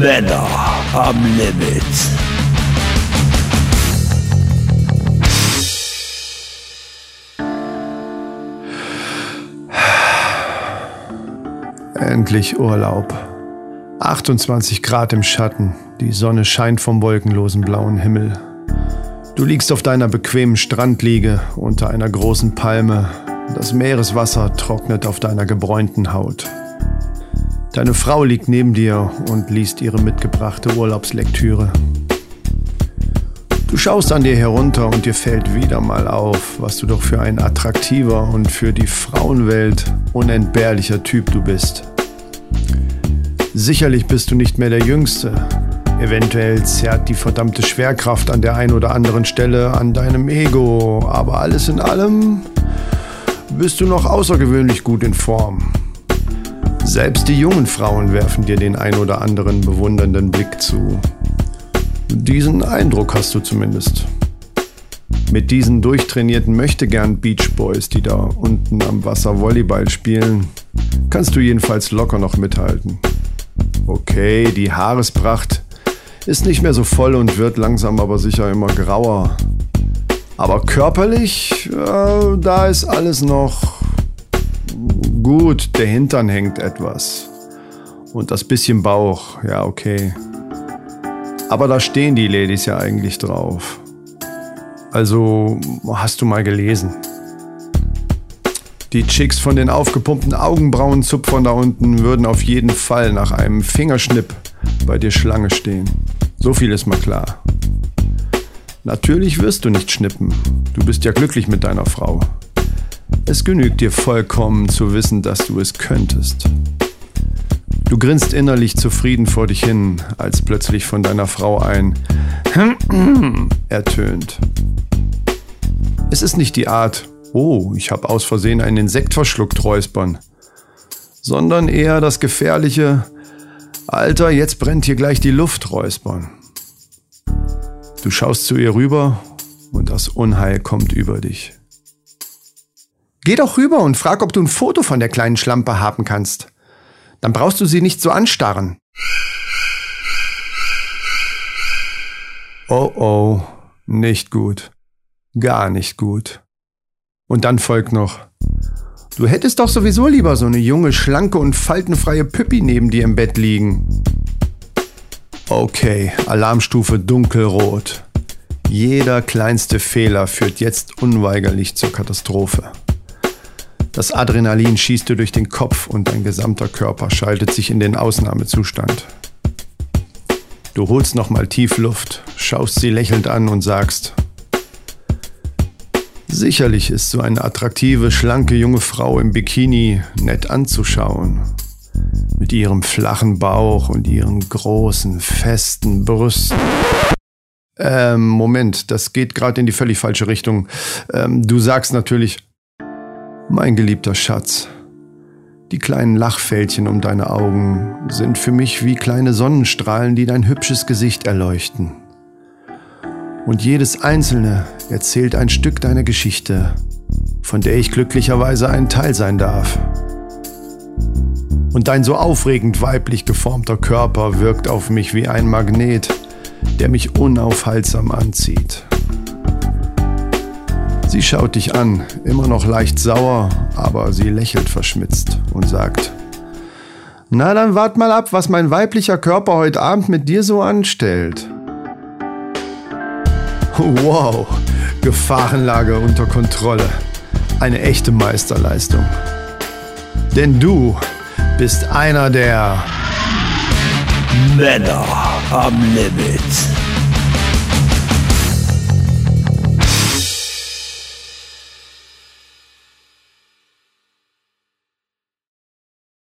Männer am Limit. Endlich Urlaub. 28 Grad im Schatten, die Sonne scheint vom wolkenlosen blauen Himmel. Du liegst auf deiner bequemen Strandliege unter einer großen Palme. Das Meereswasser trocknet auf deiner gebräunten Haut. Deine Frau liegt neben dir und liest ihre mitgebrachte Urlaubslektüre. Du schaust an dir herunter und dir fällt wieder mal auf, was du doch für ein attraktiver und für die Frauenwelt unentbehrlicher Typ du bist. Sicherlich bist du nicht mehr der Jüngste. Eventuell zerrt die verdammte Schwerkraft an der einen oder anderen Stelle an deinem Ego, aber alles in allem bist du noch außergewöhnlich gut in Form. Selbst die jungen Frauen werfen dir den ein oder anderen bewundernden Blick zu. Diesen Eindruck hast du zumindest. Mit diesen durchtrainierten Möchtegern Beach Boys, die da unten am Wasser Volleyball spielen, kannst du jedenfalls locker noch mithalten. Okay, die Haarespracht ist nicht mehr so voll und wird langsam aber sicher immer grauer. Aber körperlich, äh, da ist alles noch gut. Der Hintern hängt etwas. Und das bisschen Bauch, ja okay. Aber da stehen die Ladies ja eigentlich drauf. Also hast du mal gelesen. Die Chicks von den aufgepumpten Augenbrauenzupfern da unten würden auf jeden Fall nach einem Fingerschnipp bei dir Schlange stehen. So viel ist mal klar. Natürlich wirst du nicht schnippen. Du bist ja glücklich mit deiner Frau. Es genügt dir vollkommen zu wissen, dass du es könntest. Du grinst innerlich zufrieden vor dich hin, als plötzlich von deiner Frau ein ertönt. Es ist nicht die Art, oh, ich habe aus Versehen einen Insekt verschluckt, räuspern, sondern eher das gefährliche, Alter, jetzt brennt hier gleich die Luft, räuspern. Du schaust zu ihr rüber und das Unheil kommt über dich. Geh doch rüber und frag, ob du ein Foto von der kleinen Schlampe haben kannst. Dann brauchst du sie nicht so anstarren. Oh oh, nicht gut. Gar nicht gut. Und dann folgt noch. Du hättest doch sowieso lieber so eine junge, schlanke und faltenfreie Püppi neben dir im Bett liegen. Okay, Alarmstufe dunkelrot. Jeder kleinste Fehler führt jetzt unweigerlich zur Katastrophe. Das Adrenalin schießt dir durch den Kopf und dein gesamter Körper schaltet sich in den Ausnahmezustand. Du holst nochmal tief Luft, schaust sie lächelnd an und sagst, Sicherlich ist so eine attraktive, schlanke junge Frau im Bikini nett anzuschauen. Mit ihrem flachen Bauch und ihren großen, festen Brüsten. Ähm, Moment, das geht gerade in die völlig falsche Richtung. Ähm, du sagst natürlich, mein geliebter Schatz, die kleinen Lachfältchen um deine Augen sind für mich wie kleine Sonnenstrahlen, die dein hübsches Gesicht erleuchten und jedes einzelne erzählt ein Stück deiner Geschichte, von der ich glücklicherweise ein Teil sein darf. Und dein so aufregend weiblich geformter Körper wirkt auf mich wie ein Magnet, der mich unaufhaltsam anzieht. Sie schaut dich an, immer noch leicht sauer, aber sie lächelt verschmitzt und sagt, Na dann wart mal ab, was mein weiblicher Körper heute Abend mit dir so anstellt. Wow, Gefahrenlage unter Kontrolle. Eine echte Meisterleistung. Denn du bist einer der Männer am Limit.